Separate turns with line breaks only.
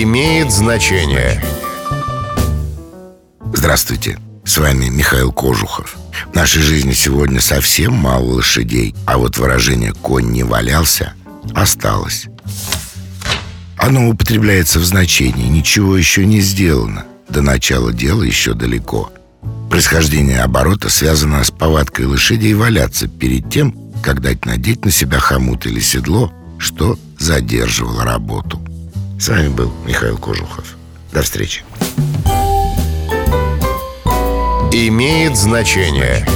имеет значение.
Здравствуйте, с вами Михаил Кожухов. В нашей жизни сегодня совсем мало лошадей, а вот выражение «конь не валялся» осталось. Оно употребляется в значении «ничего еще не сделано», до начала дела еще далеко. Происхождение оборота связано с повадкой лошадей валяться перед тем, как дать надеть на себя хомут или седло, что задерживало работу. С вами был Михаил Кожухов. До встречи.
Имеет значение.